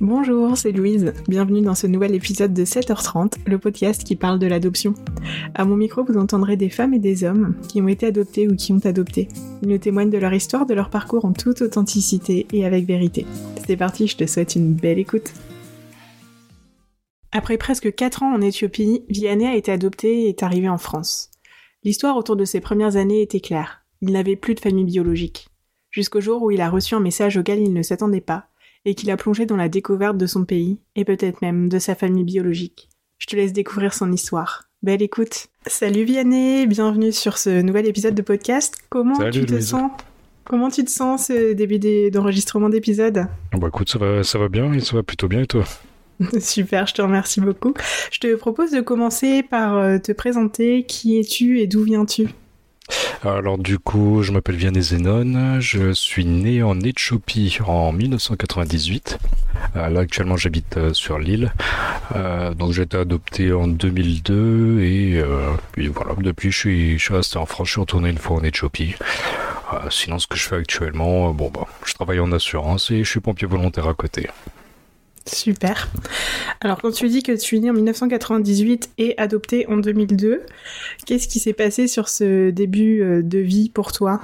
Bonjour, c'est Louise. Bienvenue dans ce nouvel épisode de 7h30, le podcast qui parle de l'adoption. À mon micro, vous entendrez des femmes et des hommes qui ont été adoptés ou qui ont adopté. Ils nous témoignent de leur histoire, de leur parcours en toute authenticité et avec vérité. C'est parti, je te souhaite une belle écoute. Après presque 4 ans en Éthiopie, Vianney a été adopté et est arrivé en France. L'histoire autour de ses premières années était claire. Il n'avait plus de famille biologique. Jusqu'au jour où il a reçu un message auquel il ne s'attendait pas, et qu'il a plongé dans la découverte de son pays, et peut-être même de sa famille biologique. Je te laisse découvrir son histoire. Belle écoute. Salut Vianney, bienvenue sur ce nouvel épisode de podcast. Comment tu te sens? Comment tu te sens ce début d'enregistrement d'épisode? Bah écoute, ça va, ça va bien, et ça va plutôt bien et toi? Super, je te remercie beaucoup. Je te propose de commencer par euh, te présenter. Qui es-tu et d'où viens-tu? Alors du coup, je m'appelle Vianney Zenon, je suis né en Éthiopie en 1998. Euh, là actuellement j'habite euh, sur l'île. Euh, donc j'ai été adopté en 2002 et puis voilà, depuis je suis, je resté en France, je suis retourné une fois en Éthiopie. sinon ce que je fais actuellement, bon bah, je travaille en assurance et je suis pompier volontaire à côté. Super. Alors, quand tu dis que tu es né en 1998 et adopté en 2002, qu'est-ce qui s'est passé sur ce début euh, de vie pour toi?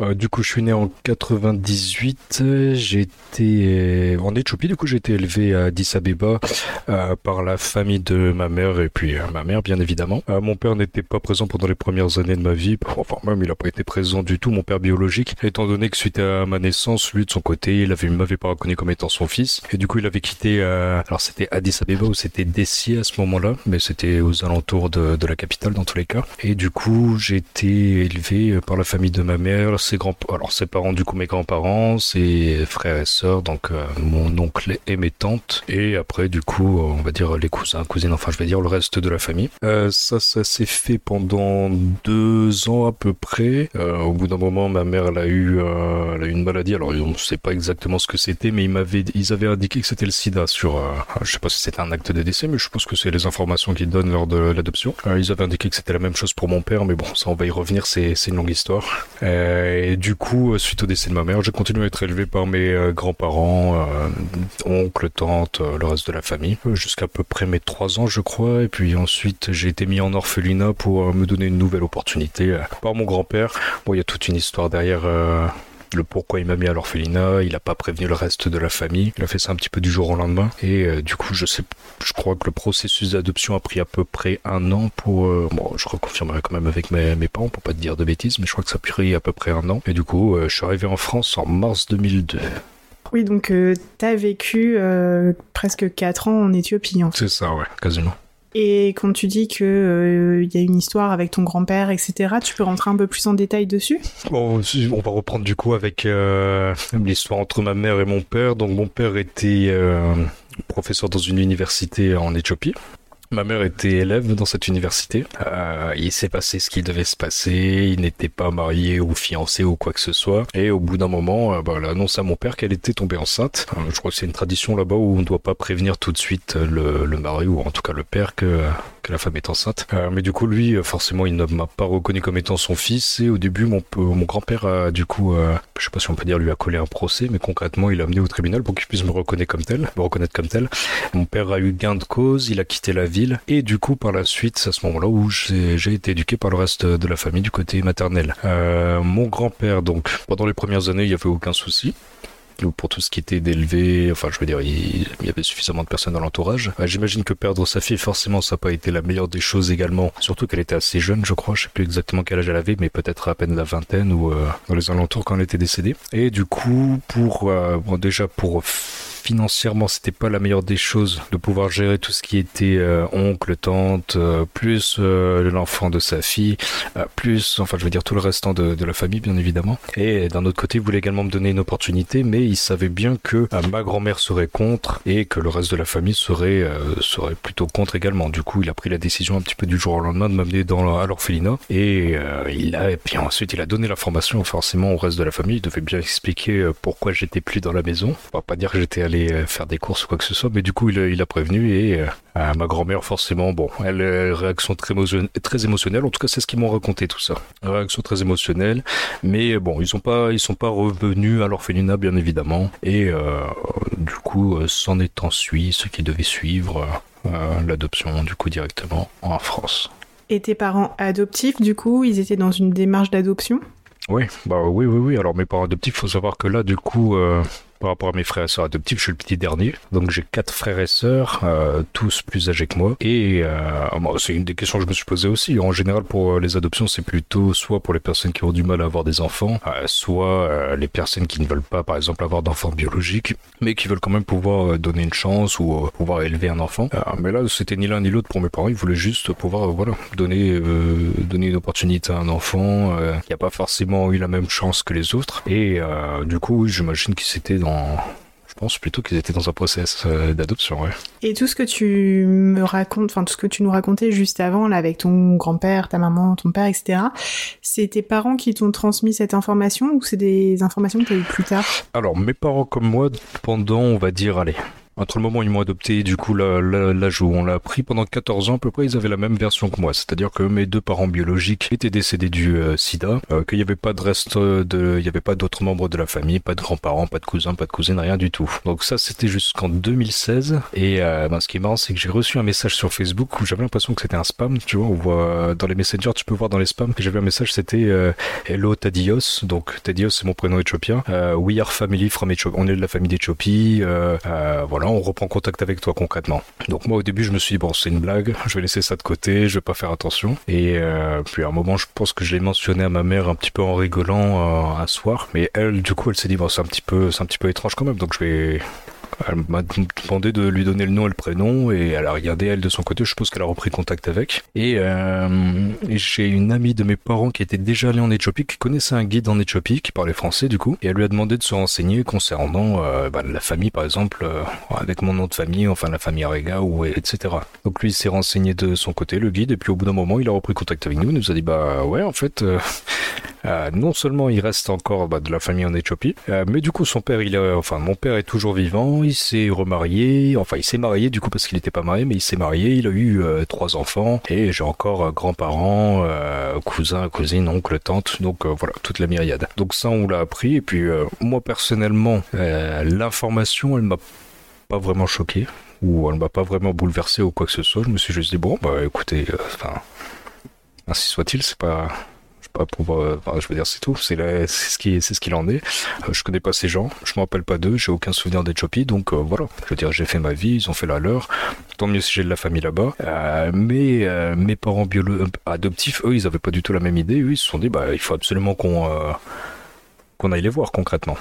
Euh, du coup, je suis né en 98. J'étais euh, en Éthiopie. Du coup, j'ai été élevé à Addis Abeba euh, par la famille de ma mère et puis ma mère, bien évidemment. mon père n'était pas présent pendant les premières années de ma vie. Enfin, même, il n'a pas été présent du tout, mon père biologique, étant donné que suite à ma naissance, lui, de son côté, il avait, m'avait pas reconnu comme étant son fils. Et du coup, il avait quitté, alors c'était Addis Abeba ou c'était Dessie à ce moment-là, mais c'était aux alentours de, de la capitale dans tous les cas. Et du coup, j'ai été élevé par la famille de ma mère alors ses parents du coup mes grands-parents, ses frères et sœurs, donc euh, mon oncle et mes tantes, et après du coup on va dire les cousins, cousines, enfin je vais dire le reste de la famille. Euh, ça, ça s'est fait pendant deux ans à peu près. Euh, au bout d'un moment, ma mère elle a eu, elle a eu une maladie. Alors on ne sait pas exactement ce que c'était, mais ils m'avaient, ils avaient indiqué que c'était le SIDA sur, je sais pas si c'était un acte de décès, mais je pense que c'est les informations qu'ils donnent lors de l'adoption. ils avaient indiqué que c'était la même chose pour mon père, mais bon, ça on va y revenir, c'est une longue histoire. Et du coup, euh, suite au décès de ma mère, j'ai continué à être élevé par mes euh, grands-parents, euh, oncles, tantes, le reste de la famille, jusqu'à peu près mes trois ans, je crois. Et puis ensuite, j'ai été mis en orphelinat pour me donner une nouvelle opportunité par mon grand-père. Bon, il y a toute une histoire derrière le pourquoi il m'a mis à l'orphelinat, il a pas prévenu le reste de la famille, il a fait ça un petit peu du jour au lendemain et euh, du coup je sais je crois que le processus d'adoption a pris à peu près un an pour euh, bon je reconfirmerai quand même avec mes, mes parents pour pas te dire de bêtises mais je crois que ça a pris à peu près un an et du coup euh, je suis arrivé en France en mars 2002. Oui, donc tu as vécu presque 4 ans en Éthiopie. En fait. C'est ça, ouais, quasiment. Et quand tu dis que il euh, y a une histoire avec ton grand-père, etc., tu peux rentrer un peu plus en détail dessus? Bon, on va reprendre du coup avec euh, l'histoire entre ma mère et mon père. Donc mon père était euh, professeur dans une université en Éthiopie. Ma mère était élève dans cette université. Euh, il s'est passé ce qui devait se passer. Il n'était pas marié ou fiancé ou quoi que ce soit. Et au bout d'un moment, euh, bah, elle annonce à mon père qu'elle était tombée enceinte. Euh, je crois que c'est une tradition là-bas où on ne doit pas prévenir tout de suite le, le, mari ou en tout cas le père que, que la femme est enceinte. Euh, mais du coup, lui, forcément, il ne m'a pas reconnu comme étant son fils. Et au début, mon, mon grand-père a du coup, euh, je sais pas si on peut dire lui a collé un procès, mais concrètement, il l'a amené au tribunal pour qu'il puisse me reconnaître comme tel, me reconnaître comme tel. Mon père a eu gain de cause. Il a quitté la ville et du coup, par la suite, c'est à ce moment-là où j'ai été éduqué par le reste de la famille du côté maternel. Euh, mon grand-père, donc, pendant les premières années, il n'y avait aucun souci pour tout ce qui était d'élever, enfin je veux dire, il, y avait suffisamment de personnes dans l'entourage. Euh, j'imagine que perdre sa fille, forcément, ça n'a pas été la meilleure des choses également. Surtout qu'elle était assez jeune, je crois, je sais plus exactement quel âge elle avait, mais peut-être à peine la vingtaine ou euh, dans les alentours quand elle était décédée. Et du coup, pour bon, déjà pour financièrement, c'était pas la meilleure des choses de pouvoir gérer tout ce qui était euh, oncle, tante, euh, plus euh, l'enfant de sa fille, plus, enfin, je veux dire tout le restant de, la famille, bien évidemment. Et d'un autre côté, il voulait également me donner une opportunité, mais il savait bien que ma grand-mère serait contre et que le reste de la famille serait serait plutôt contre également. Du coup, il a pris la décision un petit peu du jour au lendemain de m'amener à l'orphelinat et il a et puis ensuite il a donné l'information forcément au reste de la famille. Il devait bien expliquer pourquoi j'étais plus dans la maison. On va pas dire que j'étais aller faire des courses ou quoi que ce soit. Mais du coup, il, il a prévenu et ma grand-mère, forcément, bon, elle a réaction très, très émotionnelle. En tout cas, c'est ce qu'ils m'ont raconté tout ça. Réaction très émotionnelle. Mais bon, ils sont pas, ils sont pas revenus à l'orphelinat, bien évidemment. Et du coup, s'en est ensuite ce qui devait suivre l'adoption, du coup, directement en France. Et tes parents adoptifs, du coup, ils étaient dans une démarche d'adoption? Oui, bah oui, oui, oui. Alors mes parents adoptifs, faut savoir que là, du coup, euh, par rapport à mes frères et sœurs adoptifs, je suis le petit dernier. Donc j'ai quatre frères et sœurs, euh, tous plus âgés que moi. Et euh, c'est une des questions que je me suis posée aussi. En général, pour les adoptions, c'est plutôt soit pour les personnes qui ont du mal à avoir des enfants, euh, soit les personnes qui ne veulent pas, par exemple, avoir d'enfants biologiques, mais qui veulent quand même pouvoir donner une chance ou pouvoir élever un enfant. mais là, c'était ni l'un ni l'autre pour mes parents. Ils voulaient juste pouvoir, voilà, donner, donner une opportunité à un enfant qui n'a pas forcément eu la même chance que les autres. Et du coup, j'imagine qu'ils s'étaient dans je pense plutôt qu'ils étaient dans un process euh, d'adoption, ouais. Et tout ce que tu me racontes, enfin tout ce que tu nous racontais juste avant, là, avec ton grand-père, ta maman, ton père, etc., c'est tes parents qui t'ont transmis cette information ou c'est des informations que tu as eues plus tard? Alors, mes parents comme moi, pendant, on va dire, allez, entre le moment où ils m'ont adopté, du coup, où on l'a pris pendant 14 ans à peu près, ils avaient la même version que moi. C'est-à-dire que mes deux parents biologiques étaient décédés du euh, sida, euh, qu'il n'y avait pas de reste de, il n'y avait pas d'autres membres de la famille, pas de grands-parents, pas de cousins, pas de cousines, rien du tout. Donc ça, c'était jusqu'en 2016. Et euh, ben, ce qui est marrant, c'est que j'ai reçu un message sur Facebook où j'avais l'impression que c'était un spam, tu vois, où dans les messengers, tu peux voir dans les spams, que j'avais un message, c'était Hello Tadios. Donc Tadios, c'est mon prénom éthiopien. We are family from Ethiopia. On est de la famille d'Éthiopie. voilà, on reprend contact avec toi concrètement. Donc moi au début je me suis dit bon c'est une blague, je vais laisser ça de côté, je vais pas faire attention. Et euh, puis à un moment je pense que je l'ai mentionné à ma mère un petit peu en rigolant euh, un soir, mais elle du coup elle s'est dit bon c'est un petit c'est un petit peu étrange quand même, donc je vais elle m'a demandé de lui donner le nom et le prénom et elle a regardé elle de son côté. Je suppose qu'elle a repris contact avec. Et, euh, j'ai une amie de mes parents qui était déjà allée en Éthiopie, qui connaissait un guide en Éthiopie, qui parlait français du coup. Et elle lui a demandé de se renseigner concernant euh, bah, la famille par exemple, euh, avec mon nom de famille, enfin la famille Arega ou etc. Donc lui s'est renseigné de son côté, le guide, et puis au bout d'un moment il a repris contact avec nous. Il nous a dit bah ouais en fait euh, non seulement il reste encore bah, de la famille en Éthiopie, euh, mais du coup son père, il est, enfin mon père est toujours vivant, il s'est remarié, enfin il s'est marié du coup parce qu'il n'était pas marié, mais il s'est marié, il a eu euh, trois enfants et j'ai encore grands-parents, cousins, cousines, oncles, tantes, donc voilà toute la myriade. Donc ça on l'a appris et puis moi personnellement l'information elle m'a pas vraiment choqué ou elle m'a pas vraiment bouleversé ou quoi que ce soit. Je me suis juste dit bon bah écoutez, enfin ainsi soit-il, c'est pas pas pour, euh, je veux dire, c'est tout. C'est ce qui, c'est ce qu'il en est. Euh, je connais pas ces gens. Je me rappelle pas d'eux. J'ai aucun souvenir d'Ethiopie. Donc euh, voilà. Je veux dire, j'ai fait ma vie. Ils ont fait la leur. Tant mieux si j'ai de la famille là-bas. mais mes parents adoptifs, eux, ils avaient pas du tout la même idée. Ils se sont dit, bah, il faut absolument qu'on qu'on aille les voir concrètement.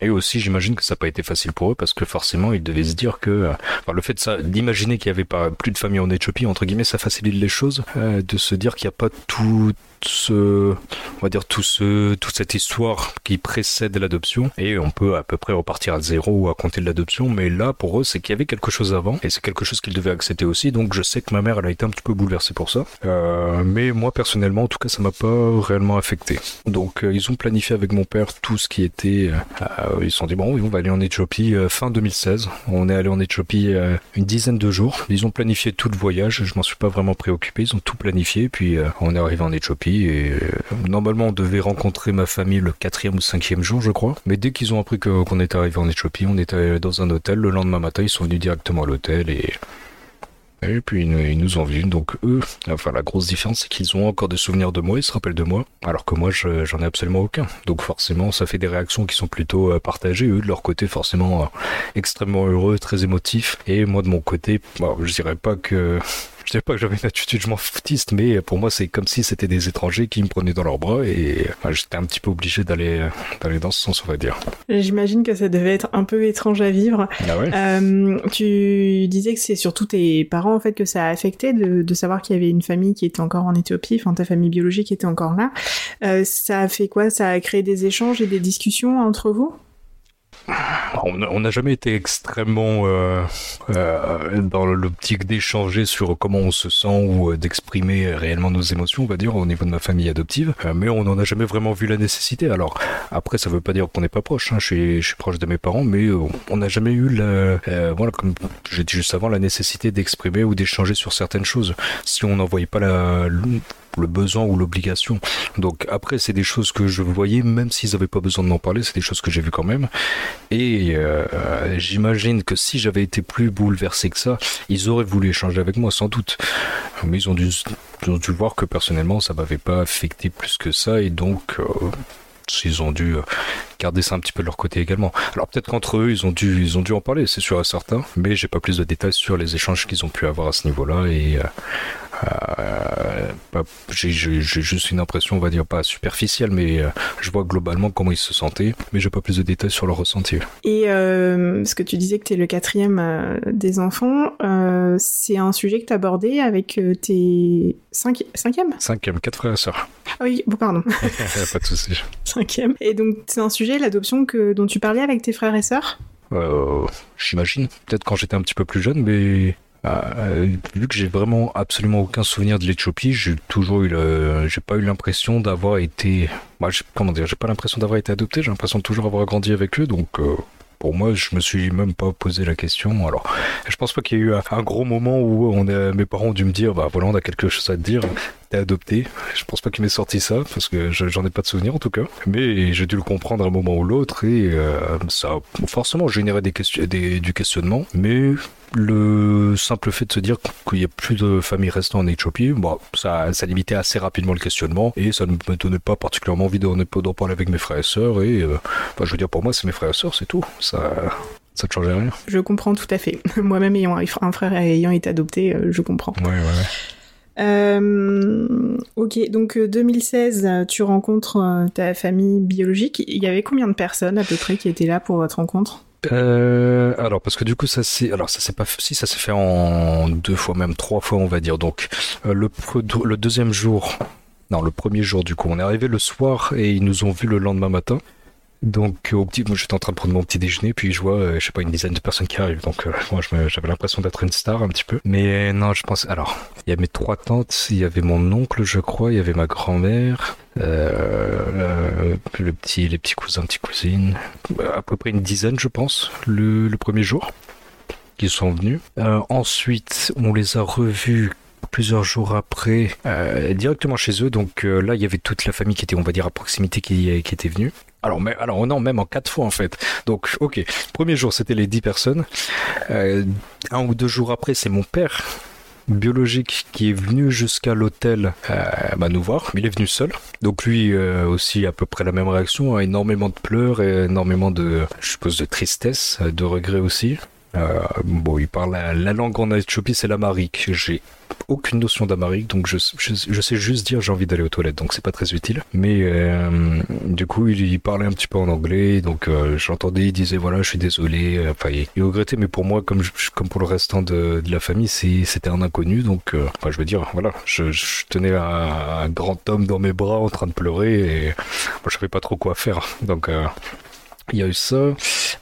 Et aussi, j'imagine que ça n'a pas été facile pour eux parce que forcément, ils devaient se dire que, le fait d'imaginer qu'il n'y avait pas plus de famille en Éthiopie, entre guillemets, ça facilite les choses, de se dire qu'il n'y a pas tout, ce, on va dire tout ce, toute cette histoire qui précède l'adoption et on peut à peu près repartir à zéro ou à compter de l'adoption. Mais là, pour eux, c'est qu'il y avait quelque chose avant et c'est quelque chose qu'ils devaient accepter aussi. Donc je sais que ma mère, elle a été un petit peu bouleversée pour ça. Euh, mais moi, personnellement, en tout cas, ça m'a pas réellement affecté. Donc euh, ils ont planifié avec mon père tout ce qui était. Euh, ils se sont dit bon, on va aller en Éthiopie fin 2016. On est allé en Éthiopie une dizaine de jours. Ils ont planifié tout le voyage. Je m'en suis pas vraiment préoccupé. Ils ont tout planifié. Puis on est arrivé en Éthiopie et euh, normalement on devait rencontrer ma famille le quatrième ou cinquième jour je crois. Mais dès qu'ils ont appris qu'on était arrivé en Éthiopie, on était dans un hôtel. Le lendemain matin ils sont venus directement à l'hôtel et et puis ils nous ont vus, donc eux, enfin la grosse différence c'est qu'ils ont encore des souvenirs de moi, ils se rappellent de moi, alors que moi j'en ai absolument aucun. Donc forcément ça fait des réactions qui sont plutôt euh, partagées, eux de leur côté forcément euh, extrêmement heureux, très émotifs, et moi de mon côté, je dirais pas que je sais pas que j'avais une attitude je m'en foutiste, mais pour moi c'est comme si c'était des étrangers qui me prenaient dans leurs bras et j'étais un petit peu obligé d'aller d'aller dans ce sens on va dire. J'imagine que ça devait être un peu étrange à vivre. Ah ouais. euh, tu disais que c'est surtout tes parents en fait que ça a affecté de, de savoir qu'il y avait une famille qui était encore en Éthiopie, enfin ta famille biologique était encore là. Euh, ça a fait quoi? Ça a créé des échanges et des discussions entre vous? On n'a jamais été extrêmement euh, euh, dans l'optique d'échanger sur comment on se sent ou d'exprimer réellement nos émotions, on va dire, au niveau de ma famille adoptive. mais on n'en a jamais vraiment vu la nécessité. Alors après, ça veut pas dire qu'on n'est pas proche. Hein. Je, suis, proche de mes parents, mais on n'a jamais eu la, voilà, comme j'ai dit juste avant, la nécessité d'exprimer ou d'échanger sur certaines choses. Si on n'en voyait pas la, le besoin ou l'obligation. Donc après, c'est des choses que je voyais, même s'ils n'avaient pas besoin de m'en parler, c'est des choses que j'ai vues quand même. Et euh, j'imagine que si j'avais été plus bouleversé que ça, ils auraient voulu échanger avec moi, sans doute. Mais ils ont dû, voir que personnellement, ça m'avait pas affecté plus que ça, et donc... Euh, ils ont dû euh, garder ça un petit peu de leur côté également. Alors peut-être qu'entre eux, ils ont dû, ils ont dû en parler, c'est sûr et certain, mais j'ai pas plus de détails sur les échanges qu'ils ont pu avoir à ce niveau-là et j'ai juste une impression, on va dire, pas superficielle, mais euh, je vois globalement comment ils se sentaient, mais j'ai pas plus de détails sur leur ressenti. Et euh, ce que tu disais que tu es le quatrième des enfants, c'est un sujet que tu abordé avec tes cinq... cinquième? Cinquième, quatre frères et sœurs. Ah oui, bon, pardon. pas de souci. Cinquième. Et donc, c'est un sujet, l'adoption, que, dont tu parlais avec tes frères et sœurs? J'imagine. Peut-être quand j'étais un petit peu plus jeune, mais euh, vu que j'ai vraiment absolument aucun souvenir de l'Éthiopie, j'ai toujours eu j'ai pas eu l'impression d'avoir été, bah, comment dire, j'ai pas l'impression d'avoir été adopté, j'ai l'impression de toujours avoir grandi avec eux, donc euh, pour moi, je me suis même pas posé la question. Alors, je pense pas qu'il y ait eu un gros moment où mes parents ont dû me dire, bah voilà, on a quelque chose à te dire t'es adopté. Je pense pas qu'il m'ait sorti ça, parce que j'en ai pas de souvenir en tout cas. Mais j'ai dû le comprendre à un moment ou l'autre, et euh, ça a forcément généré du questionnement. Mais le simple fait de se dire qu'il n'y a plus de familles restant en Éthiopie, bon, ça, ça limitait assez rapidement le questionnement, et ça ne me donnait pas particulièrement envie d'en parler avec mes frères et sœurs. Et euh, je veux dire, pour moi, c'est mes frères et sœurs, c'est tout. Ça, ça ne changeait rien. Je comprends tout à fait. Moi-même ayant un frère ayant été adopté, euh, je comprends. Ouais, ouais, ouais. Euh, ok, donc 2016, euh, tu rencontres ta famille biologique. Il y avait combien de personnes à peu près qui étaient là pour votre rencontre? Euh, alors parce que du coup ça c'est alors ça c'est pas si ça s'est fait en deux fois même trois fois on va dire. Donc le le deuxième jour non le premier jour du coup on est arrivé le soir et ils nous ont vu le lendemain matin donc au petit, moi j'étais en train de prendre mon petit déjeuner, puis je vois, euh, je sais pas, une dizaine de personnes qui arrivent. Donc euh, moi j'avais l'impression d'être une star un petit peu. Mais non, je pense. Alors, il y a mes trois tantes, il y avait mon oncle, je crois, il y avait ma grand-mère, euh, le petit, les petits cousins, petites cousines, à peu près une dizaine, je pense, le, premier jour, qui sont venus. ensuite, on les a revus plusieurs jours après, euh, directement chez eux. Donc euh, là, il y avait toute la famille qui était, on va dire, à proximité qui était venue. Alors, mais, alors non, même en quatre fois en fait. Donc, ok. Premier jour, c'était les dix personnes. Euh, un ou deux jours après, c'est mon père biologique qui est venu jusqu'à l'hôtel euh, bah, nous voir. Il est venu seul. Donc lui aussi à peu près la même réaction, hein. énormément de pleurs et énormément de, je suppose, de tristesse, de regret aussi. Euh, bon, il parle la, langue en Éthiopie, c'est l'amarique. J'ai aucune notion d'amarique, donc je, je, sais juste dire j'ai envie d'aller aux toilettes, donc c'est pas très utile. Mais euh, du coup, il, parlait un petit peu en anglais, donc euh, j'entendais, il disait voilà, je suis désolé. Enfin, il, regrettait, mais pour moi, comme, comme pour le restant de, de la famille, c'était un inconnu, donc enfin, je veux dire, voilà, je, tenais un, un, grand homme dans mes bras en train de pleurer et moi, je savais pas trop quoi faire, donc il y a eu ça.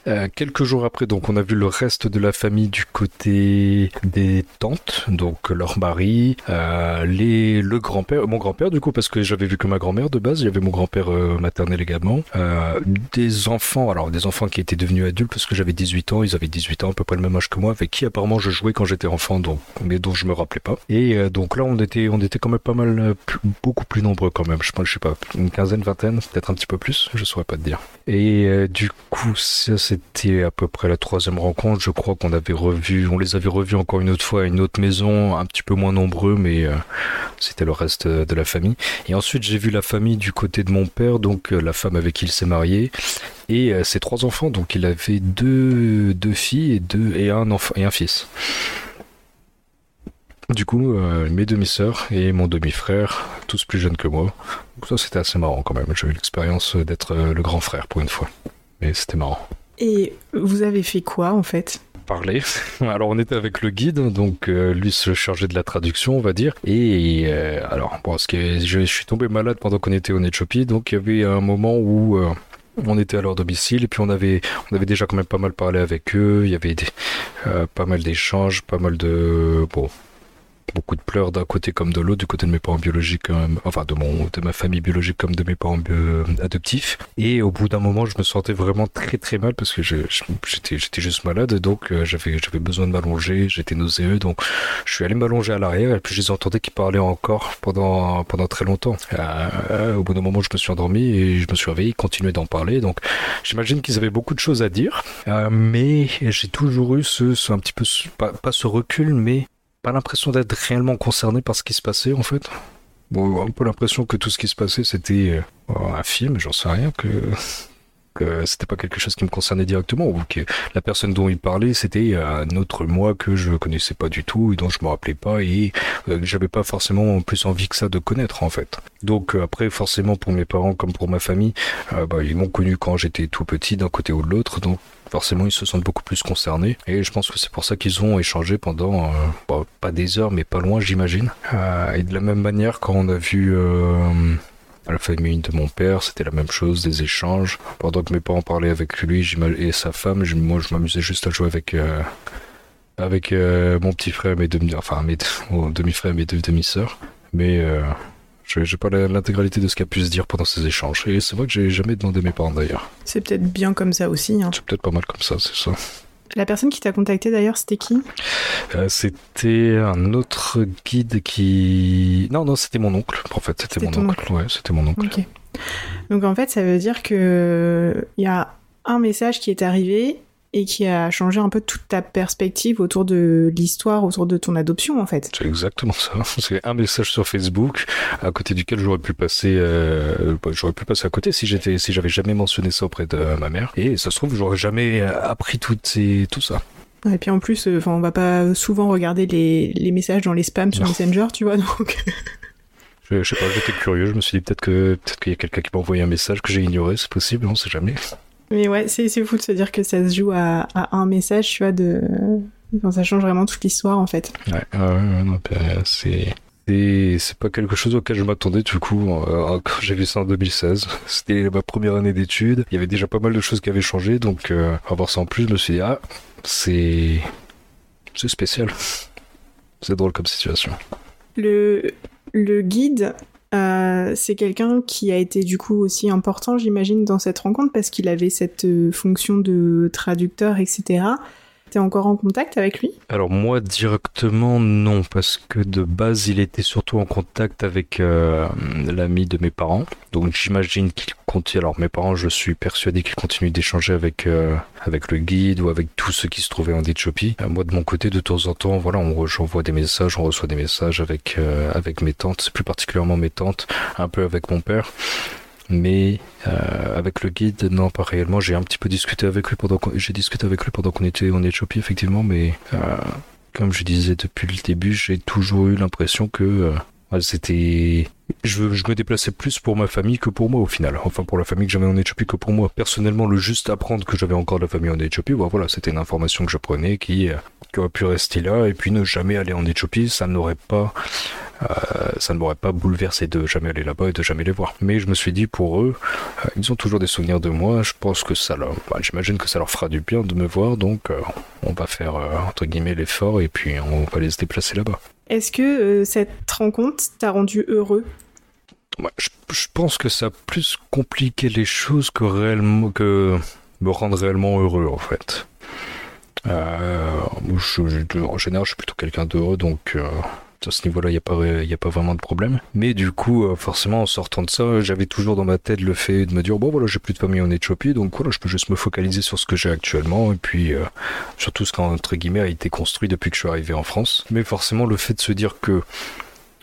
Euh, quelques jours après, donc, on a vu le reste de la famille du côté des tantes, donc leur mari, euh, les, le grand-père, mon grand-père du coup, parce que j'avais vu que ma grand-mère de base, il y avait mon grand-père euh, maternel également, euh, des enfants, alors des enfants qui étaient devenus adultes parce que j'avais 18 ans, ils avaient 18 ans, à peu près le même âge que moi, avec qui apparemment je jouais quand j'étais enfant, donc, mais dont je me rappelais pas. Et euh, donc là, on était, on était quand même pas mal, beaucoup plus nombreux quand même. Je pense, je sais pas, une quinzaine, vingtaine, peut-être un petit peu plus, je saurais pas te dire. Et du coup, ça c'était à peu près la troisième rencontre. Je crois qu'on avait revu, on les avait revus encore une autre fois à une autre maison, un petit peu moins nombreux, mais euh, c'était le reste de la famille. Et ensuite, j'ai vu la famille du côté de mon père, donc euh, la femme avec qui il s'est marié, et euh, ses trois enfants. Donc il avait deux, filles et un enfant et un fils. Du coup, mes demi-sœurs et mon demi-frère, tous plus jeunes que moi. ça, c'était assez marrant quand même. J'ai eu l'expérience d'être le grand frère pour une fois mais c'était marrant. Et vous avez fait quoi en fait? Parler. Alors on était avec le guide, donc euh, lui se chargeait de la traduction, on va dire. Et euh, alors, parce que je, suis tombé malade pendant qu'on était en Éthiopie, donc il y avait un moment où euh, on était à leur domicile et puis on avait, on avait déjà quand même pas mal parlé avec eux. Il y avait pas mal d'échanges, pas mal de, bon, beaucoup de pleurs d'un côté comme de l'autre, du côté de mes parents biologiques, enfin de mon, de ma famille biologique comme de mes parents adoptifs. Et au bout d'un moment, je me sentais vraiment très très mal parce que j'étais, j'étais juste malade, donc euh, j'avais, j'avais besoin de m'allonger, j'étais nauséeux, donc je suis allé m'allonger à l'arrière et puis je les entendais qui parlaient encore pendant pendant très longtemps. Euh, au bout d'un moment, je me suis endormi et je me suis réveillé, ils continuaient d'en parler, donc j'imagine qu'ils avaient beaucoup de choses à dire, euh, mais j'ai toujours eu ce, ce un petit peu pas, pas ce recul, mais l'impression d'être réellement concerné par ce qui se passait en fait. Bon, un peu l'impression que tout ce qui se passait c'était euh, un film, j'en sais rien, que que c'était pas quelque chose qui me concernait directement ou que la personne dont il parlait c'était un autre moi que je connaissais pas du tout et dont je me rappelais pas et euh, j'avais pas forcément plus envie que ça de connaître en fait. Donc euh, après forcément pour mes parents comme pour ma famille, bah, ils m'ont connu quand j'étais tout petit d'un côté ou de l'autre donc forcément ils se sentent beaucoup plus concernés et je pense que c'est pour ça qu'ils ont échangé pendant euh, bah, pas des heures mais pas loin j'imagine euh, et de la même manière quand on a vu euh, la famille de mon père, c'était la même chose, des échanges. Pendant que mes parents parlaient avec lui et sa femme, moi je m'amusais juste à jouer avec avec mon petit frère, mes demi, enfin mes demi-frères, mes deux demi-sœurs. Mais je n'ai pas l'intégralité de ce qu'a pu se dire pendant ces échanges. Et c'est vrai que j'ai jamais demandé mes parents d'ailleurs. C'est peut-être bien comme ça aussi. Hein. C'est peut-être pas mal comme ça, c'est ça. La personne qui t'a contacté d'ailleurs, c'était qui? Euh, C'était un autre guide qui. Non, non, c'était mon oncle. En fait, c'était mon oncle. Ouais, c'était mon oncle. Donc en fait, ça veut dire que il y a un message qui est arrivé et qui a changé un peu toute ta perspective autour de l'histoire, autour de ton adoption en fait. C'est exactement ça. C'est un message sur Facebook à côté duquel j'aurais pu passer, euh, bah, j'aurais pu passer à côté si j'étais, si j'avais jamais mentionné ça auprès de ma mère. Et ça se trouve, j'aurais jamais appris tout, ces, tout ça. Et puis en plus, euh, enfin, on va pas souvent regarder les, les messages dans les spams sur Messenger, tu vois, donc. Je, je sais pas, j'étais curieux, je me suis dit peut-être que peut-être qu'il y a quelqu'un qui m'a envoyé un message que j'ai ignoré, c'est possible, on sait jamais. Mais ouais, c'est fou de se dire que ça se joue à, à un message, tu vois, de... Enfin, ça change vraiment toute l'histoire, en fait. Ouais, ouais, non, bah, c'est... c'est pas quelque chose auquel je m'attendais du coup euh, quand j'ai vu ça en 2016. C'était ma première année d'études. Il y avait déjà pas mal de choses qui avaient changé, donc euh, avoir ça en plus, je me suis dit ah c'est c'est spécial. C'est drôle comme situation. Le le guide euh, c'est quelqu'un qui a été du coup aussi important, j'imagine, dans cette rencontre parce qu'il avait cette euh, fonction de traducteur, etc. T'es encore en contact avec lui? Alors moi directement non, parce que de base il était surtout en contact avec euh, l'ami de mes parents. Donc j'imagine qu'il continue. Alors mes parents, je suis persuadé qu'ils continuent d'échanger avec euh, avec le guide ou avec tous ceux qui se trouvaient en Éthiopie. Euh, moi de mon côté, de temps en temps, voilà, on j'envoie des messages, on reçoit des messages avec avec mes tantes, plus particulièrement mes tantes, un peu avec mon père. Mais euh, avec le guide, non, pas réellement. J'ai un petit peu discuté avec lui pendant qu'on, j'ai discuté avec lui pendant qu'on était en Éthiopie, effectivement. Mais euh, comme je disais depuis le début, j'ai toujours eu l'impression que euh, c'était je, je, me déplaçais plus pour ma famille que pour moi au final. Enfin, pour la famille que j'avais en Éthiopie que pour moi. Personnellement, le juste apprendre que j'avais encore de la famille en Éthiopie, bah, voilà, c'était une information que je prenais qui, qui aurait pu rester là et puis ne jamais aller en Éthiopie, ça n'aurait pas euh, ça ne m'aurait pas bouleversé de jamais aller là-bas et de jamais les voir. Mais je me suis dit pour eux, euh, ils ont toujours des souvenirs de moi. Je pense que ça leur, bah, j'imagine que ça leur fera du bien de me voir. Donc euh, on va faire entre guillemets l'effort et puis on va les déplacer là-bas. Est-ce que cette rencontre t'a rendu heureux? Je, je, pense que ça a plus compliqué les choses que réellement que me rendre réellement heureux en fait. Je, en général, je suis plutôt quelqu'un d'heureux, donc à ce niveau-là, il n'y a, pas, vraiment de problème. Mais du coup, euh, forcément, en sortant de ça, j'avais toujours dans ma tête le fait de me dire, bon voilà, j'ai plus de famille en Éthiopie, donc voilà, je peux juste me focaliser sur ce que j'ai actuellement, et puis euh, surtout ce qui, entre guillemets, a été construit depuis que je suis arrivé en France. Mais forcément, le fait de se dire que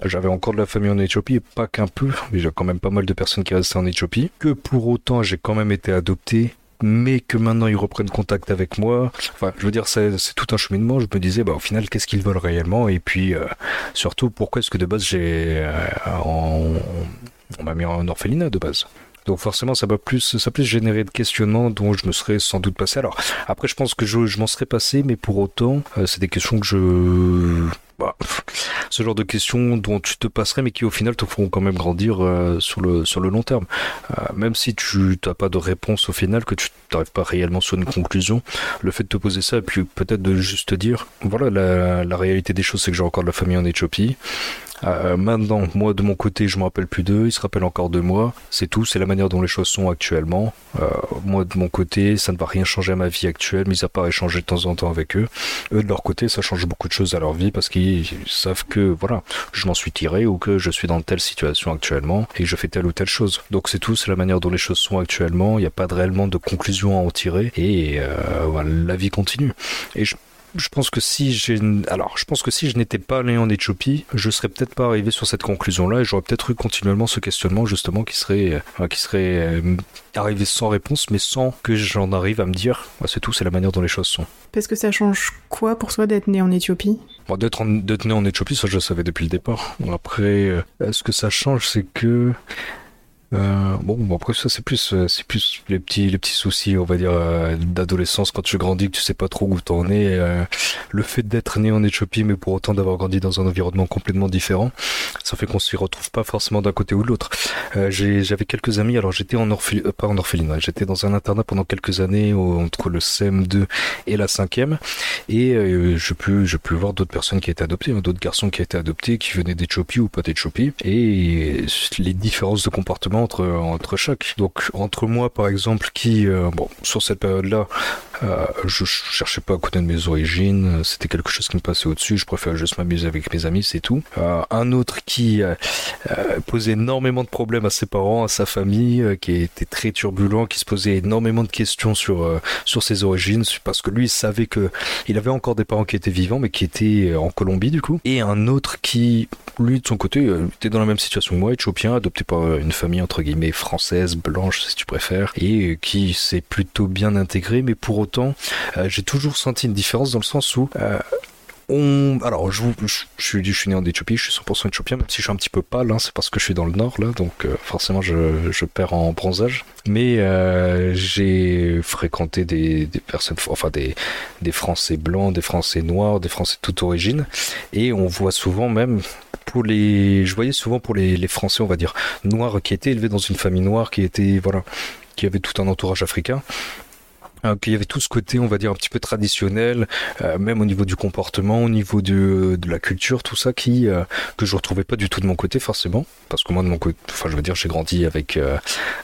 j'avais encore de la famille en Éthiopie, et pas qu'un peu, mais j'ai quand même pas mal de personnes qui restaient en Éthiopie, que pour autant j'ai quand même été adopté mais que maintenant ils reprennent contact avec moi. Enfin, je veux dire, c'est tout un cheminement. Je me disais, bah, au final, qu'est-ce qu'ils veulent réellement? Et puis, euh, surtout, pourquoi est-ce que de base, j'ai. Euh, on, m'a mis en orphelinat de base? Donc forcément, ça va plus, ça plus générer de questionnements dont je me serais sans doute passé. Alors après, je pense que je, je m'en serais passé, mais pour autant, euh, c'est des questions que je bah, ce genre de questions dont tu te passerais, mais qui au final te feront quand même grandir euh, sur, le, sur le long terme. Euh, même si tu n'as pas de réponse au final, que tu n'arrives pas réellement sur une conclusion, le fait de te poser ça, et puis peut-être de juste te dire, voilà, la, réalité des choses, c'est que j'ai encore de la famille en Éthiopie. Euh, maintenant, moi de mon côté, je me rappelle plus d'eux, ils se rappellent encore de moi. C'est tout, c'est la manière dont les choses sont actuellement. Moi de mon côté, ça ne va rien changer à ma vie actuelle, mis à part échanger de temps en temps avec eux. Eux de leur côté, ça change beaucoup de choses à leur vie parce qu'ils savent que voilà, je m'en suis tiré ou que je suis dans telle situation actuellement et je fais telle ou telle chose. Donc c'est tout, c'est la manière dont les choses sont actuellement. Il n'y a pas de réellement de conclusion à en tirer et euh, voilà, la vie continue. Et je je pense que si j'ai alors je pense que si je n'étais pas allé en Éthiopie, je serais peut-être pas arrivé sur cette conclusion-là et j'aurais peut-être eu continuellement ce questionnement justement qui serait euh, qui serait euh, arrivé sans réponse, mais sans que j'en arrive à me dire c'est tout, c'est la manière dont les choses sont. Parce que ça change quoi pour soi d'être né en Éthiopie? Bon, D'être né en Éthiopie, ça je le savais depuis le départ. Après, euh, ce que ça change, c'est que euh, bon, bon, après ça c'est plus euh, c'est plus les petits les petits soucis on va dire euh, d'adolescence quand tu grandis que tu sais pas trop où t'en es le fait d'être né en Éthiopie mais pour autant d'avoir grandi dans un environnement complètement différent ça fait qu'on s'y retrouve pas forcément d'un côté ou de l'autre. J'avais quelques amis alors j'étais en orphelinat pas en orphelinat j'étais dans un internat pendant quelques années entre le CM2 et la 5e et je peux je peux voir d'autres personnes qui étaient adoptées hein, d'autres garçons qui étaient adoptés qui venaient d'Éthiopie ou pas d'Éthiopie et les différences de comportement entre, entre. Donc entre moi par exemple qui, euh, bon, sur cette période-là, euh, je cherchais pas à connaître mes origines, c'était quelque chose qui me passait au-dessus, je préférais juste m'amuser avec mes amis, c'est tout. Euh, un autre qui posait énormément de problèmes à ses parents, à sa famille, qui était très turbulent, qui se posait énormément de questions sur, sur ses origines, parce que lui il savait que il avait encore des parents qui étaient vivants, mais qui étaient en Colombie du coup. Et un autre qui, lui de son côté, était dans la même situation que moi, éthiopien, adopté par une famille entre guillemets française, blanche si tu préfères, et qui s'est plutôt bien intégré, mais pour autant, euh, j'ai toujours senti une différence dans le sens où euh, on... Alors, je, je, je, je, suis né en Éthiopie, je suis 100% éthiopien, même si je suis un petit peu pâle, hein, c'est parce que je suis dans le nord, là, donc euh, forcément je, je, perds en bronzage. Mais j'ai fréquenté des, des, personnes, enfin des, des Français blancs, des Français noirs, des Français de toute origine, et on voit souvent même pour les, je voyais souvent pour les, les Français, on va dire, noirs qui étaient élevés dans une famille noire, qui était, voilà, qui avait tout un entourage africain, euh, qu'il y avait tout ce côté, on va dire, un petit peu traditionnel, euh, même au niveau du comportement, au niveau de, de la culture, tout ça, qui euh, que je retrouvais pas du tout de mon côté, forcément, parce que moi, de mon côté, enfin, je veux dire, j'ai grandi avec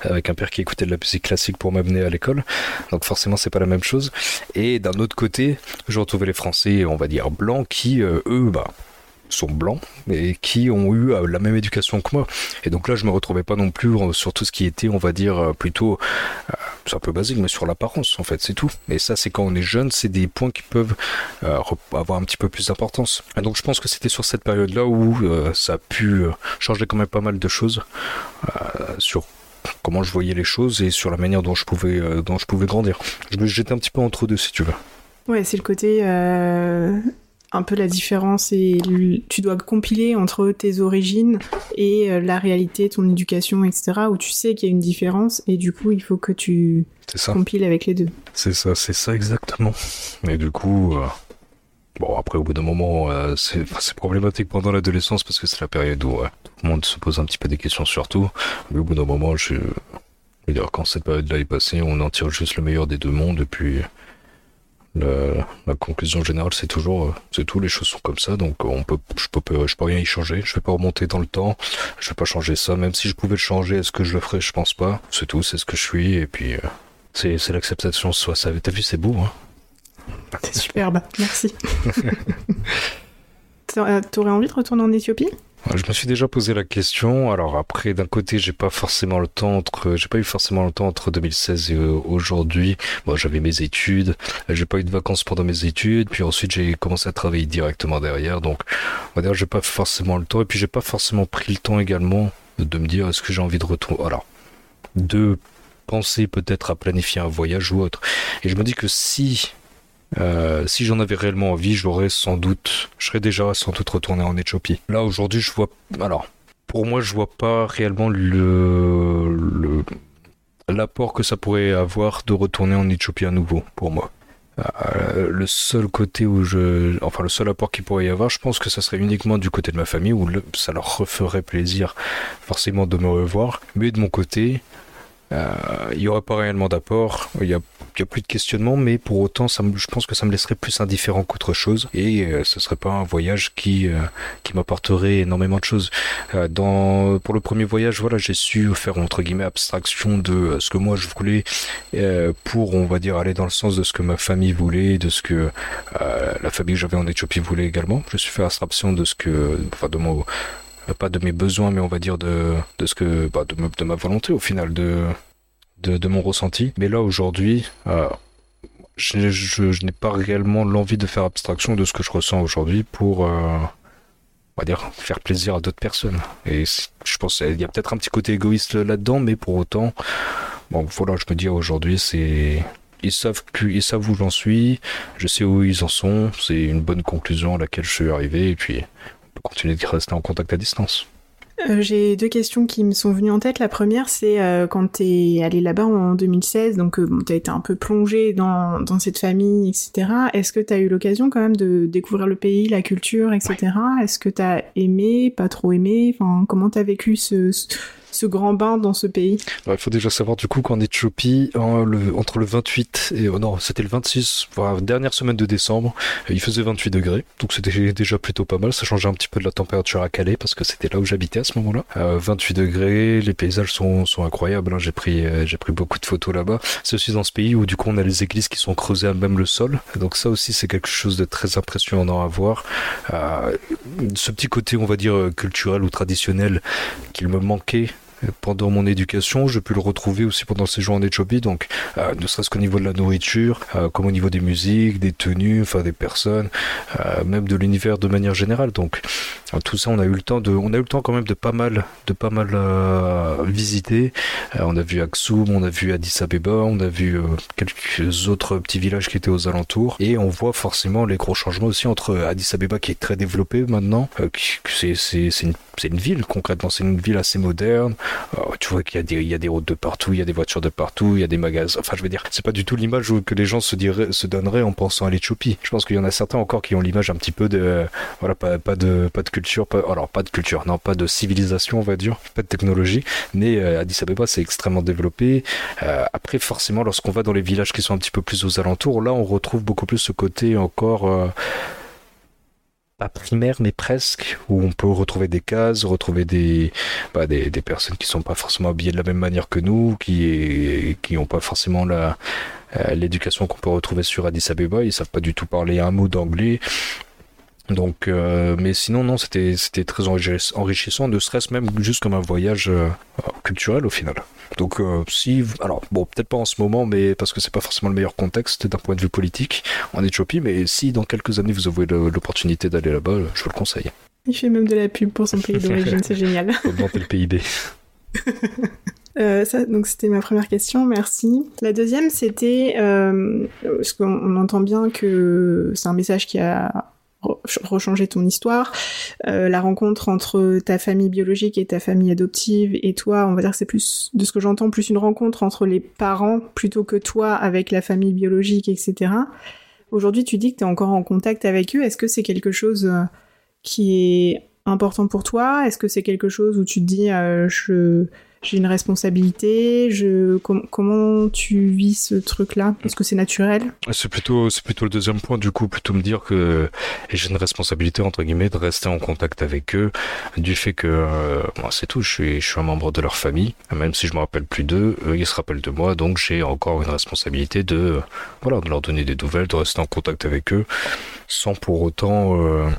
avec un père qui écoutait de la musique classique pour m'amener à l'école, donc forcément, c'est pas la même chose. Et d'un autre côté, je retrouvais les Français, on va dire, blancs, qui, eux, bah sont blancs et qui ont eu la même éducation que moi. Et donc là, je me retrouvais pas non plus sur tout ce qui était, on va dire, plutôt c'est un peu basique, mais sur l'apparence, en fait, c'est tout. Et ça, c'est quand on est jeune, c'est des points qui peuvent euh, avoir un petit peu plus d'importance. Et donc, je pense que c'était sur cette période-là où euh, ça a pu euh, changer quand même pas mal de choses sur comment je voyais les choses et sur la manière dont je pouvais, dont je pouvais grandir. Un petit peu entre deux, si tu veux. Ouais, c'est le côté un peu la différence et tu dois compiler entre tes origines et euh, la réalité, ton éducation, etc. où tu sais qu'il y a une différence et du coup il faut que tu compiles avec les deux. C'est ça, c'est ça exactement. Et du coup, euh, bon après au bout d'un moment euh, c'est problématique pendant l'adolescence parce que c'est la période où tout le monde se pose un petit peu des questions surtout. Mais au bout d'un moment, je, quand cette période-là est passée, on en tire juste le meilleur des deux mondes et puis la, conclusion générale, c'est toujours, euh, c'est tout, les choses sont comme ça, donc on peut, je peux, je peux rien y changer. Je vais pas remonter dans le temps, je vais pas changer ça. Même si je pouvais le changer, est-ce que je le ferais? Je pense pas. C'est tout, c'est ce que je suis, et puis euh, c'est, c'est l'acceptation. Soit ça, t'as vu, c'est beau, hein C'est superbe, merci. T'aurais envie de retourner en Éthiopie? Je me suis déjà posé la question. Alors après, d'un côté, j'ai pas forcément le temps entre, j'ai pas eu forcément le temps entre 2016 et euh, aujourd'hui. Moi, j'avais mes études, j'ai pas eu de vacances pendant mes études, puis ensuite j'ai commencé à travailler directement derrière. Donc, on va dire, j'ai pas forcément le temps, et puis j'ai pas forcément pris le temps également de me dire est-ce que j'ai envie de retourner. Alors, de penser peut-être à planifier un voyage ou autre. Et je me dis que si euh, si j'en avais réellement envie, j'aurais sans doute, je serais déjà sans doute retourné en Éthiopie. Là aujourd'hui, je vois, alors pour moi, je vois pas réellement le, l'apport que ça pourrait avoir de retourner en Éthiopie à nouveau pour moi. le seul côté où je, enfin le seul apport qu'il pourrait y avoir, je pense que ça serait uniquement du côté de ma famille où ça leur referait plaisir forcément de me revoir. Mais de mon côté, euh, il n'y aurait pas réellement d'apport, il n'y a, plus de questionnement, mais pour autant, ça je pense que ça me laisserait plus indifférent qu'autre chose, et euh, ce serait pas un voyage qui euh, qui m'apporterait énormément de choses. pour le premier voyage, voilà, j'ai su faire entre guillemets abstraction de ce que moi je voulais pour, on va dire, aller dans le sens de ce que ma famille voulait, de ce que la famille que j'avais en Éthiopie voulait également. Je suis fait abstraction de ce que, enfin, de mon pas de mes besoins, mais on va dire de, de ce que, bah, de, de, ma volonté au final, de, de, de mon ressenti. Mais là aujourd'hui, euh, je, je, n'ai pas réellement l'envie de faire abstraction de ce que je ressens aujourd'hui pour, euh, on va dire, faire plaisir à d'autres personnes. Et je pense qu'il y a peut-être un petit côté égoïste là-dedans, mais pour autant, bon, voilà, je me dis aujourd'hui, c'est ils savent ils savent où j'en suis, je sais où ils en sont, c'est une bonne conclusion à laquelle je suis arrivé et puis continuer de rester en contact à distance. Euh, j'ai deux questions qui me sont venues en tête. La première, c'est euh, quand tu es allé là-bas en 2016, donc euh, tu as été un peu plongé dans, cette famille, etc. Est-ce que tu as eu l'occasion quand même de découvrir le pays, la culture, etc. Est-ce que tu as aimé, pas trop aimé? Enfin, Comment tu as vécu ce, ce grand bain dans ce pays Il faut déjà savoir du coup qu'en Éthiopie, entre le 28 et oh non, c'était le 26, voilà, dernière semaine de décembre, euh, il faisait 28 degrés, donc c'était déjà plutôt pas mal. Ça changeait un petit peu de la température à Calais parce que c'était là où j'habitais à ce moment-là. 28 euh, degrés, les paysages sont, incroyables. Hein. Euh, j'ai pris beaucoup de photos là-bas. C'est aussi dans ce pays où du coup on a les églises qui sont creusées à même le sol, donc ça aussi c'est quelque chose de très impressionnant à voir. ce petit côté on va dire culturel ou traditionnel qu'il me manquait pendant mon éducation. J'ai pu le retrouver aussi pendant le séjour en Éthiopie, donc euh, ne serait-ce qu'au niveau de la nourriture, euh, comme au niveau des musiques, des tenues, enfin des personnes, euh, même de l'univers de manière générale. Donc tout ça, on a eu le temps de, on a eu le temps quand même de pas mal, de pas mal visiter. on a vu Aksum, on a vu Addis Abeba, on a vu quelques autres petits villages qui étaient aux alentours, et on voit forcément les gros changements aussi entre Addis Abeba qui est très développé maintenant, c'est une, ville concrètement, c'est une ville assez moderne. Tu vois qu'il y a des, routes de partout, il y a des voitures de partout, il y a des magasins. Enfin, je veux dire, c'est pas du tout l'image que les gens se donneraient en pensant à l'Éthiopie. Je pense qu'il y en a certains encore qui ont l'image un petit peu de, voilà, pas, pas de, pas de alors pas de culture, non, pas de civilisation, on va dire, pas de technologie. Mais euh, Addis Abeba, c'est extrêmement développé. Euh, après, forcément, lorsqu'on va dans les villages qui sont un petit peu plus aux alentours, là, on retrouve beaucoup plus ce côté encore. Euh, pas primaire mais presque où on peut retrouver des cases retrouver des bah, des, des, personnes qui sont pas forcément habillées de la même manière que nous qui qui ont pas forcément la l'éducation qu'on peut retrouver sur Addis Abeba ils savent pas du tout parler un mot d'anglais donc, euh, mais sinon non, c'était c'était très enrichissant, ne serait-ce même juste comme un voyage euh, culturel au final. Donc euh, si, alors bon, peut-être pas en ce moment, mais parce que c'est pas forcément le meilleur contexte d'un point de vue politique en Éthiopie, mais si dans quelques années vous avez l'opportunité d'aller là-bas, je vous le conseille. Il fait même de la pub pour son pays d'origine, c'est génial. Augmenter le PIB. Euh, ça, donc c'était ma première question, merci. La deuxième, c'était euh, parce qu'on entend bien que c'est un message qui a rechanger ton histoire, euh, la rencontre entre ta famille biologique et ta famille adoptive et toi, on va dire que c'est plus, de ce que j'entends, plus une rencontre entre les parents plutôt que toi avec la famille biologique, etc. Aujourd'hui, tu dis que tu es encore en contact avec eux. Est-ce que c'est quelque chose euh, qui est important pour toi? Est-ce que c'est quelque chose où tu te dis, euh, je j'ai une responsabilité je comment tu vis ce truc là est-ce que c'est naturel? C'est plutôt plutôt le deuxième point du coup plutôt me dire que j'ai une responsabilité entre guillemets de rester en contact avec eux du fait que euh, c'est tout je suis je suis un membre de leur famille même si je me rappelle plus d'eux eux ils se rappellent de moi donc j'ai encore une responsabilité de voilà de leur donner des nouvelles de rester en contact avec eux sans pour autant euh,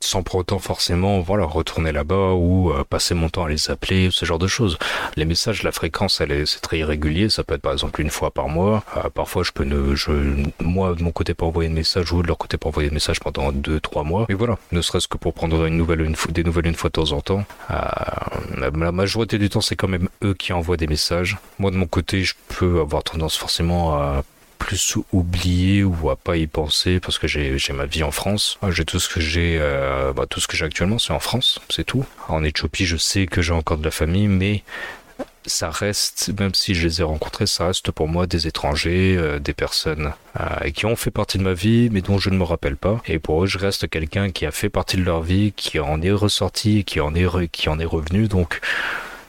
sans pour autant forcément voilà retourner là-bas ou euh, passer mon temps à les appeler ce genre de choses. Les messages la fréquence elle est c'est très irrégulier. Ça peut être par exemple une fois par mois. Euh, parfois je peux ne je moi de mon côté pas envoyer de message ou de leur côté pas envoyer de message pendant deux trois mois. Mais voilà. Ne serait-ce que pour prendre une nouvelle une des nouvelles une fois de temps en temps. Euh, la majorité du temps c'est quand même eux qui envoient des messages. Moi de mon côté je peux avoir tendance forcément à plus oublié ou à pas y penser parce que j'ai ma vie en France. J'ai tout ce que j'ai, euh, bah, tout ce que j'ai actuellement, c'est en France, c'est tout. En Éthiopie, je sais que j'ai encore de la famille, mais ça reste, même si je les ai rencontrés, ça reste pour moi des étrangers, euh, des personnes euh, qui ont fait partie de ma vie, mais dont je ne me rappelle pas. Et pour eux, je reste quelqu'un qui a fait partie de leur vie, qui en est ressorti, qui en est, qui en est revenu. Donc,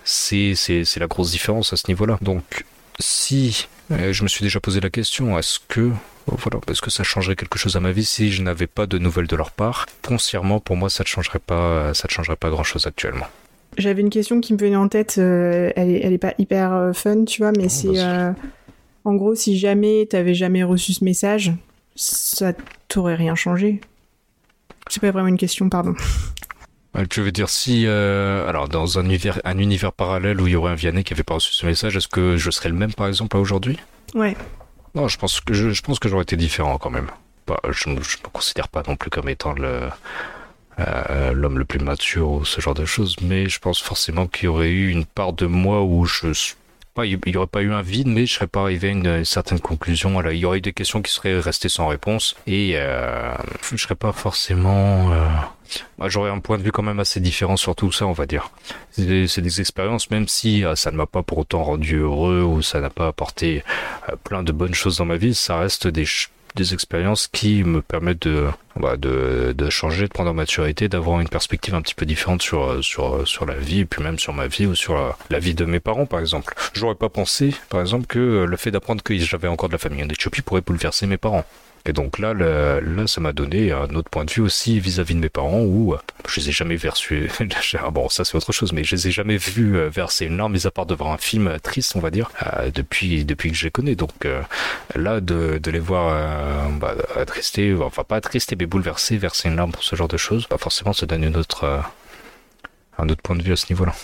c'est, la grosse différence à ce niveau-là. Donc, si euh, je me suis déjà posé la question, est-ce que voilà, est-ce que ça changerait quelque chose à ma vie si je n'avais pas de nouvelles de leur part Foncièrement, pour moi, ça ne changerait pas, ça ne changerait pas grand-chose actuellement. J'avais une question qui me venait en tête, euh, elle, est, elle est pas hyper euh, fun, tu vois, mais oh, c'est euh, en gros, si jamais t'avais jamais reçu ce message, ça t'aurait rien changé? C'est pas vraiment une question, pardon. Tu veux dire si, alors dans un univers, un univers parallèle où il y aurait un Vianney qui avait pas reçu ce message, est-ce que je serais le même par exemple à aujourd'hui? Ouais. Non, je pense que je, pense que j'aurais été différent quand même. Bah, je, ne me considère pas non plus comme étant le euh, l'homme le plus mature ou ce genre de choses, mais je pense forcément qu'il y aurait eu une part de moi où je pas, il n'y aurait pas eu un vide, mais je serais pas arrivé à une, certaine conclusion. Alors, il y aurait eu des questions qui seraient restées sans réponse et euh, je serais pas forcément. Euh, bah, j'aurais un point de vue quand même assez différent sur tout ça, on va dire. C'est des, expériences, même si euh, ça ne m'a pas pour autant rendu heureux ou ça n'a pas apporté plein de bonnes choses dans ma vie, ça reste des des expériences qui me permettent de, bah, de, changer, de prendre en maturité, d'avoir une perspective un petit peu différente sur, sur, sur la vie, et puis même sur ma vie ou sur la, vie de mes parents, par exemple. J'aurais pas pensé, par exemple, que le fait d'apprendre que j'avais encore de la famille en Éthiopie pourrait bouleverser mes parents. Et donc là, là, ça m'a donné un autre point de vue aussi vis-à-vis de mes parents où euh, je les ai jamais versé. Ah bon, ça c'est autre chose, mais je les ai jamais vus euh, verser une larme, mis à part de voir un film triste, on va dire, euh, depuis depuis que je les connais. Donc là, de, les voir bah, attristés, enfin pas attristés, mais bouleversés, verser une larme pour ce genre de choses, pas forcément ça donne une autre, un autre point de vue à ce niveau-là.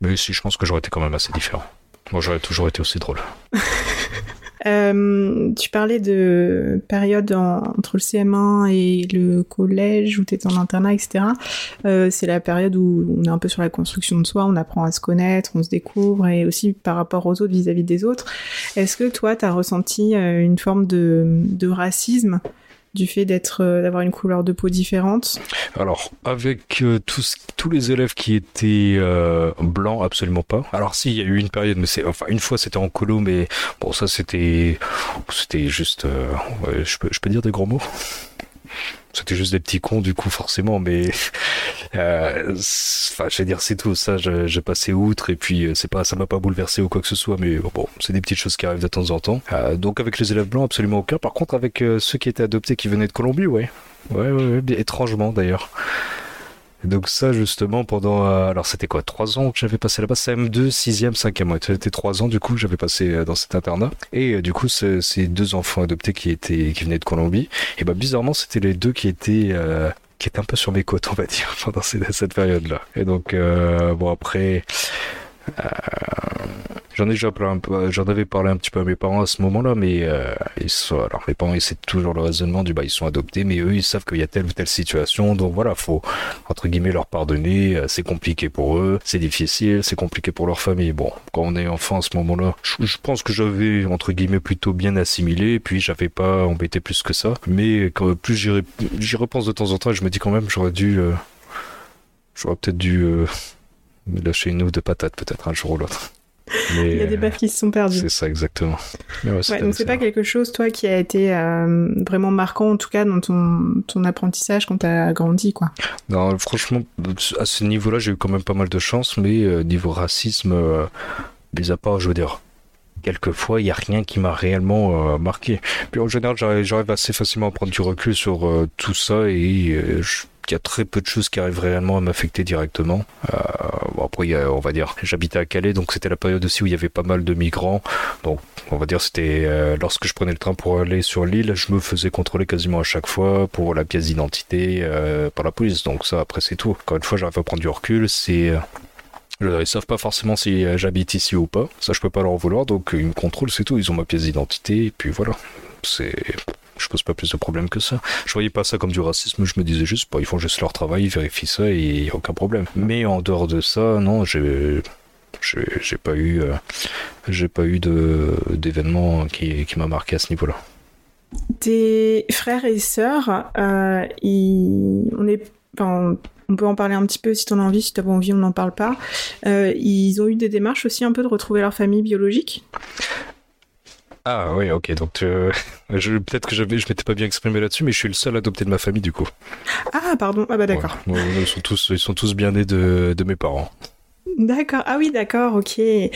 Mais si, je pense que j'aurais été quand même assez différent. Moi, j'aurais toujours été aussi drôle. Euh, tu parlais de période entre le CM1 et le collège où tu étais en internat, etc. Euh, c'est la période où on est un peu sur la construction de soi, on apprend à se connaître, on se découvre et aussi par rapport aux autres vis-à-vis des autres. Est-ce que toi, tu as ressenti euh, une forme de, de racisme du fait d'être euh, d'avoir une couleur de peau différente Alors avec euh, tous tous les élèves qui étaient euh, blancs, absolument pas. Alors si il y a eu une période, mais c'est enfin une fois c'était en colo, mais bon ça c'était c'était juste, je peux je peux dire des gros mots? C'était juste des petits cons du coup forcément, mais euh, enfin je vais dire c'est tout. Ça j'ai passé outre et puis euh, c'est pas ça m'a pas bouleversé ou quoi que ce soit, mais bon c'est des petites choses qui arrivent de temps en temps. Euh, donc avec les élèves blancs absolument aucun. Par contre avec ceux qui étaient adoptés qui venaient de Colombie, ouais, ouais, ouais, ouais étrangement d'ailleurs donc ça justement pendant euh, alors c'était quoi trois ans que j'avais passé là-bas? CM2 sixième cinquième ouais, c'était trois ans du coup que j'avais passé euh, dans cet internat. Et euh, du coup ces deux enfants adoptés qui étaient qui venaient de Colombie et bah bizarrement c'était les deux qui étaient qui étaient un peu sur mes côtes on va dire pendant cette période là et donc bon après Parlé un j'en avais parlé un petit peu à mes parents à ce moment-là, mais euh, ils sont, alors mes parents, c'est toujours le raisonnement du bah ils sont adoptés, mais eux ils savent qu'il y a telle ou telle situation, donc voilà, faut entre guillemets leur pardonner. Euh, c'est compliqué pour eux, c'est difficile, c'est compliqué pour leur famille. Bon, quand on est enfant à ce moment-là, je, pense que j'avais entre guillemets plutôt bien assimilé, puis j'avais pas embêté plus que ça. Mais quand plus j'y repense de temps en temps, je me dis quand même j'aurais dû, euh, j'aurais peut-être dû euh, lâcher une ou deux patates peut-être un jour ou l'autre. Il y a des baffes qui se sont perdues. C'est ça, exactement. Ouais, donc c'est pas quelque chose, toi, qui a été euh, vraiment marquant, en tout cas, dans ton, ton apprentissage quand t'as grandi, quoi. Non, franchement, à ce niveau-là, j'ai eu quand même pas mal de chance, mais euh, niveau racisme, euh, mis à part, je veux dire, quelquefois, il n'y a rien qui m'a réellement marqué. Puis en général, j'arrive assez facilement à prendre du recul sur tout ça et je y a très peu de choses qui arrivent réellement à m'affecter directement. Euh, bon après, on va dire, j'habitais à Calais, donc c'était la période aussi où il y avait pas mal de migrants. Donc, on va dire, c'était euh, lorsque je prenais le train pour aller sur l'île, je me faisais contrôler quasiment à chaque fois pour la pièce d'identité euh, par la police. Donc ça, après, c'est tout. Encore une fois, j'arrive à prendre du recul. C'est ils savent pas forcément si j'habite ici ou pas. Ça, je peux pas leur en vouloir. Donc, ils me contrôlent, c'est tout. Ils ont ma pièce d'identité. Et puis voilà. C'est je pose pas plus de problèmes que ça. Je voyais pas ça comme du racisme, je me disais juste, ils font juste leur travail, ils vérifient ça et il n'y a aucun problème. Mais en dehors de ça, non, j'ai j'ai pas eu euh, j'ai pas eu de d'événement qui, m'a marqué à ce niveau-là. Tes frères et sœurs, euh, on peut en parler un petit peu si t'en as envie, si t'as pas envie, on n'en parle pas. Euh, ils ont eu des démarches aussi un peu de retrouver leur famille biologique? Ah oui, ok, donc euh, je, peut-être que je, je m'étais pas bien exprimé là-dessus, mais je suis le seul adopté de ma famille du coup. Ah pardon, ah bah d'accord. Ouais, ouais, ils, sont tous, ils sont tous bien nés de, de mes parents. D'accord, ah oui d'accord, ok. Et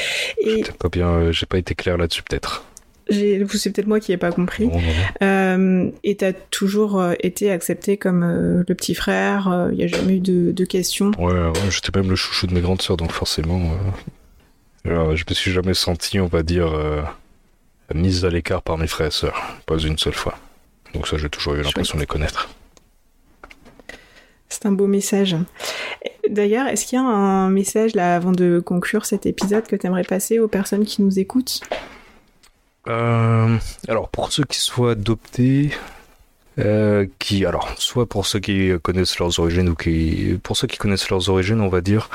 pas bien, euh, j'ai pas été clair là-dessus peut-être. c'est peut-être moi qui ai pas compris. Non, non, non. Euh, et t'as toujours euh, été accepté comme euh, le petit frère, il n'y a jamais eu de, de questions? Ouais, ouais, j'étais même le chouchou de mes grandes sœurs, donc forcément, euh, alors, je me suis jamais senti, on va dire, euh, mise à l'écart par mes frères et sœurs, pas une seule fois. Donc ça, j'ai toujours eu l'impression de les connaître. C'est un beau message. D'ailleurs, est-ce qu'il y a un message là avant de conclure cet épisode que t'aimerais passer aux personnes qui nous écoutent? Euh, alors, pour ceux qui soient adoptés, euh, qui, alors, soit pour ceux qui connaissent leurs origines ou qui, pour ceux qui connaissent leurs origines, on va dire,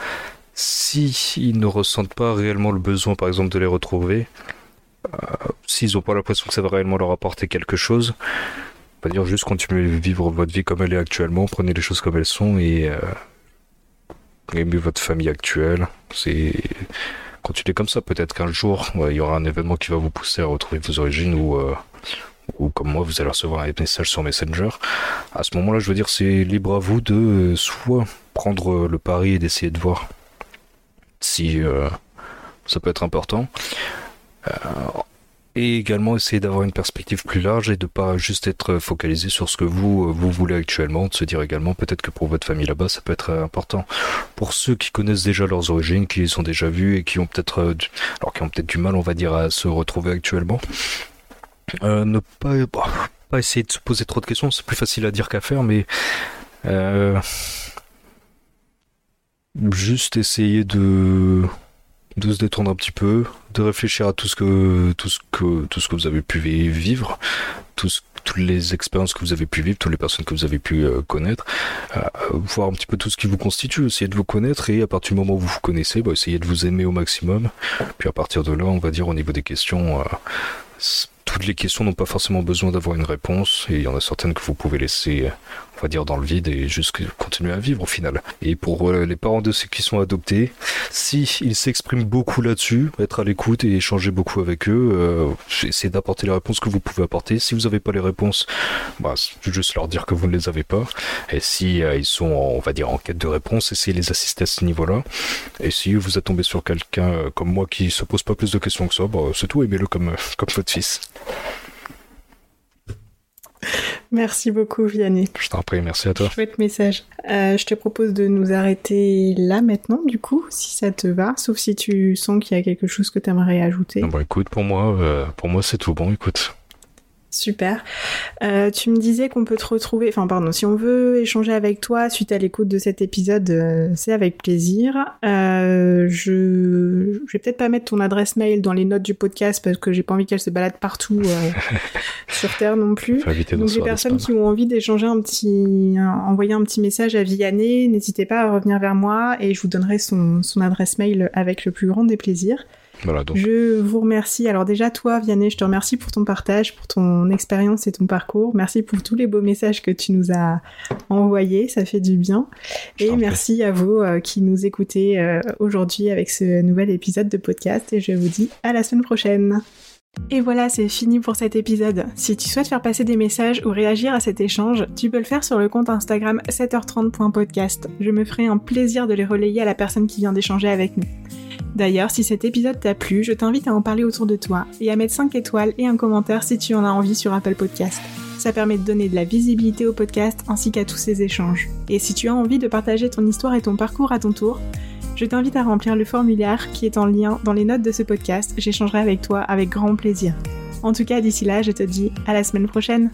si ils ne ressentent pas réellement le besoin, par exemple, de les retrouver, euh, s'ils n'ont pas l'impression que ça va réellement leur apporter quelque chose, on va dire juste continuez à vivre votre vie comme elle est actuellement, prenez les choses comme elles sont et euh, aimez votre famille actuelle. C'est continuez comme ça. Peut-être qu'un jour, il y aura un événement qui va vous pousser à retrouver vos origines ou, euh, ou comme moi, vous allez recevoir un message sur Messenger. À ce moment-là, je veux dire, c'est libre à vous de euh, soit prendre le pari et d'essayer de voir si ça peut être important. Euh, et également essayer d'avoir une perspective plus large et de pas juste être focalisé sur ce que vous euh, vous voulez actuellement, de se dire également peut-être que pour votre famille là-bas ça peut être euh, important. Pour ceux qui connaissent déjà leurs origines, qui les ont déjà vues et qui ont peut-être alors qui ont peut-être du mal on va dire à se retrouver actuellement, ne pas bah, pas essayer de se poser trop de questions, c'est plus facile à dire qu'à faire, mais juste essayer de de se détendre un petit peu, de réfléchir à tout ce que tout ce que tout ce que vous avez pu vi- vivre, toutes les expériences que vous avez pu vivre, toutes les personnes que vous avez pu euh, connaître, euh, voir un petit peu tout ce qui vous constitue, essayer de vous connaître et à partir du moment où vous vous connaissez, bah, essayez de vous aimer au maximum. Puis à partir de là, on va dire au niveau des questions, euh, toutes les questions n'ont pas forcément besoin d'avoir une réponse et il y en a certaines que vous pouvez laisser, euh, va dire, dans le vide et juste continuer à vivre au final. Et pour euh, les parents de ceux qui sont adoptés, si ils s'expriment beaucoup là-dessus, être à l'écoute et échanger beaucoup avec eux, euh, essayez d'apporter les réponses que vous pouvez apporter. Si vous n'avez pas les réponses, bah, juste leur dire que vous ne les avez pas. Et si euh, ils sont, en- on va dire, en quête de réponse, essayez de les assister à ce niveau-là. Et si vous êtes tombé sur quelqu'un euh, comme moi qui se pose pas plus de questions que ça, bah, c'est tout, aimez-le comme, comme votre fils. Merci beaucoup, Vianney. Je t'en prie, merci à toi. Chouette message. Euh, je te propose de nous arrêter là maintenant, du coup, si ça te va, sauf si tu sens qu'il y a quelque chose que tu aimerais ajouter. Non, bah, écoute, pour moi, euh, pour moi, c'est tout bon, écoute. Super. Euh, tu me disais qu'on peut te retrouver, enfin pardon, si on veut échanger avec toi suite à l'écoute de cet épisode, euh, c'est avec plaisir. Euh, je, je vais peut-être pas mettre ton adresse mail dans les notes du podcast parce que j'ai pas envie qu'elle se balade partout sur Terre non plus. Donc les personnes qui ont envie d'échanger un petit, un- envoyer un petit message à Vianney, n'hésitez pas à revenir vers moi et je vous donnerai son, son adresse mail avec le plus grand des plaisirs. Voilà, donc, Je vous remercie. Alors déjà, toi, Vianney, je te remercie pour ton partage, pour ton expérience et ton parcours. Merci pour tous les beaux messages que tu nous as envoyés. Ça fait du bien. Je Et merci à vous euh, qui nous écoutez euh, aujourd'hui avec ce nouvel épisode de podcast. Et je vous dis à la semaine prochaine. Et voilà, c'est fini pour cet épisode. Si tu souhaites faire passer des messages ou réagir à cet échange, tu peux le faire sur le compte Instagram 7h30.podcast. Je me ferai un plaisir de les relayer à la personne qui vient d'échanger avec nous. D'ailleurs, si cet épisode t'a plu, je t'invite à en parler autour de toi et à mettre 5 étoiles et un commentaire si tu en as envie sur Apple Podcast. Ça permet de donner de la visibilité au podcast ainsi qu'à tous ces échanges. Et si tu as envie de partager ton histoire et ton parcours à ton tour, je t'invite à remplir le formulaire qui est en lien dans les notes de ce podcast. J'échangerai avec toi avec grand plaisir. En tout cas, d'ici là, je te dis à la semaine prochaine.